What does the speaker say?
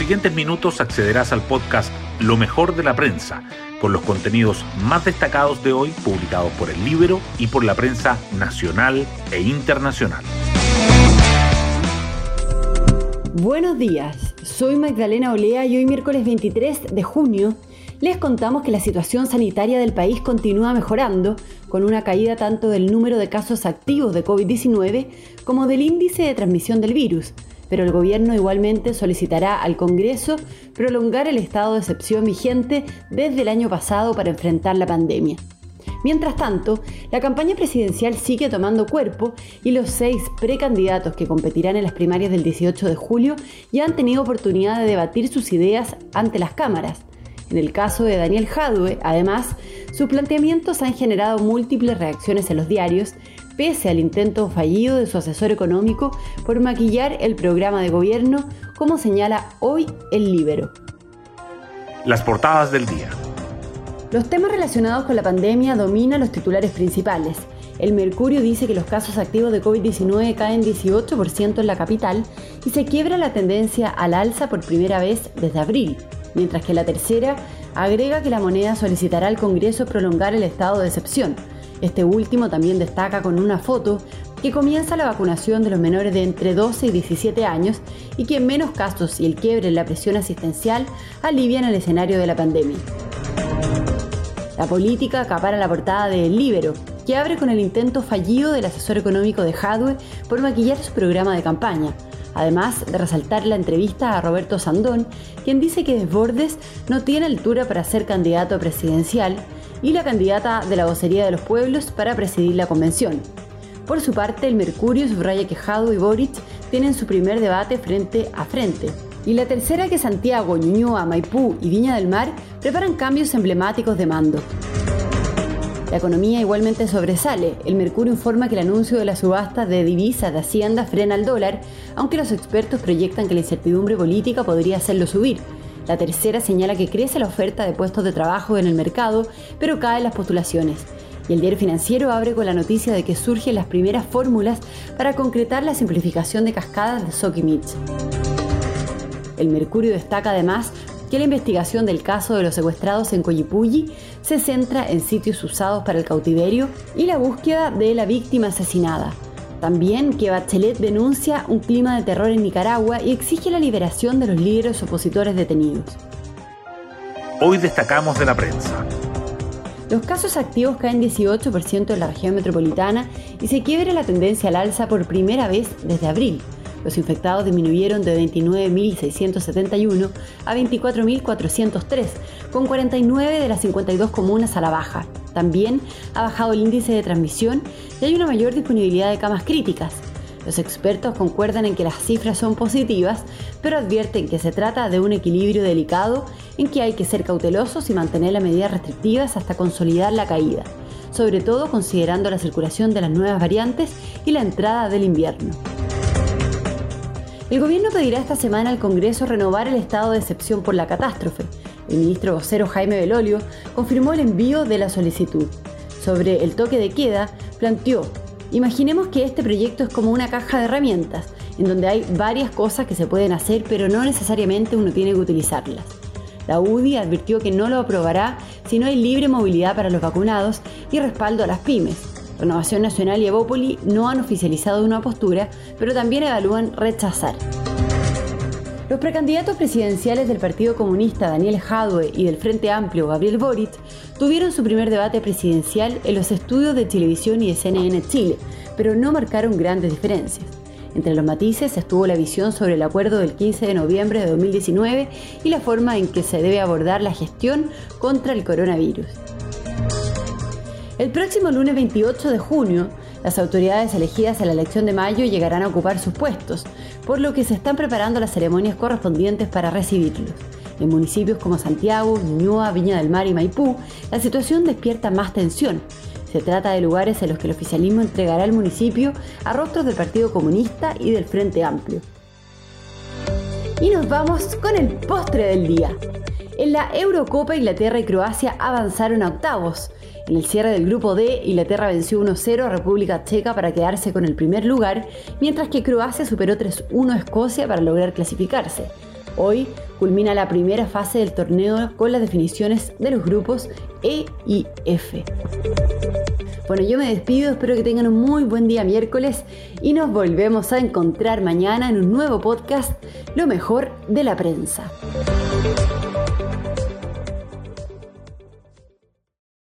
siguientes minutos accederás al podcast Lo mejor de la prensa, con los contenidos más destacados de hoy publicados por el libro y por la prensa nacional e internacional. Buenos días, soy Magdalena Olea y hoy miércoles 23 de junio les contamos que la situación sanitaria del país continúa mejorando, con una caída tanto del número de casos activos de COVID-19 como del índice de transmisión del virus, pero el gobierno igualmente solicitará al Congreso prolongar el estado de excepción vigente desde el año pasado para enfrentar la pandemia. Mientras tanto, la campaña presidencial sigue tomando cuerpo y los seis precandidatos que competirán en las primarias del 18 de julio ya han tenido oportunidad de debatir sus ideas ante las cámaras. En el caso de Daniel Jadwe, además, sus planteamientos han generado múltiples reacciones en los diarios, pese al intento fallido de su asesor económico por maquillar el programa de gobierno, como señala hoy el Libero. Las portadas del día. Los temas relacionados con la pandemia dominan los titulares principales. El Mercurio dice que los casos activos de COVID-19 caen 18% en la capital y se quiebra la tendencia al alza por primera vez desde abril mientras que la tercera agrega que la moneda solicitará al Congreso prolongar el estado de excepción. Este último también destaca con una foto que comienza la vacunación de los menores de entre 12 y 17 años y que en menos casos y el quiebre en la presión asistencial alivian el escenario de la pandemia. La política acapara la portada de El Libero, que abre con el intento fallido del asesor económico de Hadwe por maquillar su programa de campaña además de resaltar la entrevista a Roberto Sandón, quien dice que Desbordes no tiene altura para ser candidato presidencial y la candidata de la vocería de los pueblos para presidir la convención. Por su parte, el Mercurio subraya que Jado y Boric tienen su primer debate frente a frente. Y la tercera que Santiago, Ñuñoa, Maipú y Viña del Mar preparan cambios emblemáticos de mando. La economía igualmente sobresale. El Mercurio informa que el anuncio de la subasta de divisas de Hacienda frena al dólar, aunque los expertos proyectan que la incertidumbre política podría hacerlo subir. La tercera señala que crece la oferta de puestos de trabajo en el mercado, pero caen las postulaciones. Y el diario financiero abre con la noticia de que surgen las primeras fórmulas para concretar la simplificación de cascadas de Sokimich. El Mercurio destaca además que la investigación del caso de los secuestrados en Coyipulli se centra en sitios usados para el cautiverio y la búsqueda de la víctima asesinada. También que Bachelet denuncia un clima de terror en Nicaragua y exige la liberación de los líderes opositores detenidos. Hoy destacamos de la prensa. Los casos activos caen 18% en la región metropolitana y se quiebra la tendencia al alza por primera vez desde abril. Los infectados disminuyeron de 29.671 a 24.403, con 49 de las 52 comunas a la baja. También ha bajado el índice de transmisión y hay una mayor disponibilidad de camas críticas. Los expertos concuerdan en que las cifras son positivas, pero advierten que se trata de un equilibrio delicado en que hay que ser cautelosos y mantener las medidas restrictivas hasta consolidar la caída, sobre todo considerando la circulación de las nuevas variantes y la entrada del invierno. El gobierno pedirá esta semana al Congreso renovar el estado de excepción por la catástrofe. El ministro vocero Jaime Belolio confirmó el envío de la solicitud. Sobre el toque de queda, planteó, imaginemos que este proyecto es como una caja de herramientas, en donde hay varias cosas que se pueden hacer, pero no necesariamente uno tiene que utilizarlas. La UDI advirtió que no lo aprobará si no hay libre movilidad para los vacunados y respaldo a las pymes. Renovación Nacional y Evópoli no han oficializado una postura, pero también evalúan rechazar. Los precandidatos presidenciales del Partido Comunista Daniel Jadwe y del Frente Amplio Gabriel Boric tuvieron su primer debate presidencial en los estudios de televisión y de CNN Chile, pero no marcaron grandes diferencias. Entre los matices estuvo la visión sobre el acuerdo del 15 de noviembre de 2019 y la forma en que se debe abordar la gestión contra el coronavirus. El próximo lunes 28 de junio, las autoridades elegidas en la elección de mayo llegarán a ocupar sus puestos, por lo que se están preparando las ceremonias correspondientes para recibirlos. En municipios como Santiago, Ñuñoa, Viña del Mar y Maipú, la situación despierta más tensión. Se trata de lugares en los que el oficialismo entregará al municipio a rostros del Partido Comunista y del Frente Amplio. Y nos vamos con el postre del día. En la Eurocopa, Inglaterra y Croacia avanzaron a octavos. En el cierre del grupo D, Inglaterra venció 1-0 a República Checa para quedarse con el primer lugar, mientras que Croacia superó 3-1 a Escocia para lograr clasificarse. Hoy culmina la primera fase del torneo con las definiciones de los grupos E y F. Bueno, yo me despido, espero que tengan un muy buen día miércoles y nos volvemos a encontrar mañana en un nuevo podcast, Lo mejor de la prensa.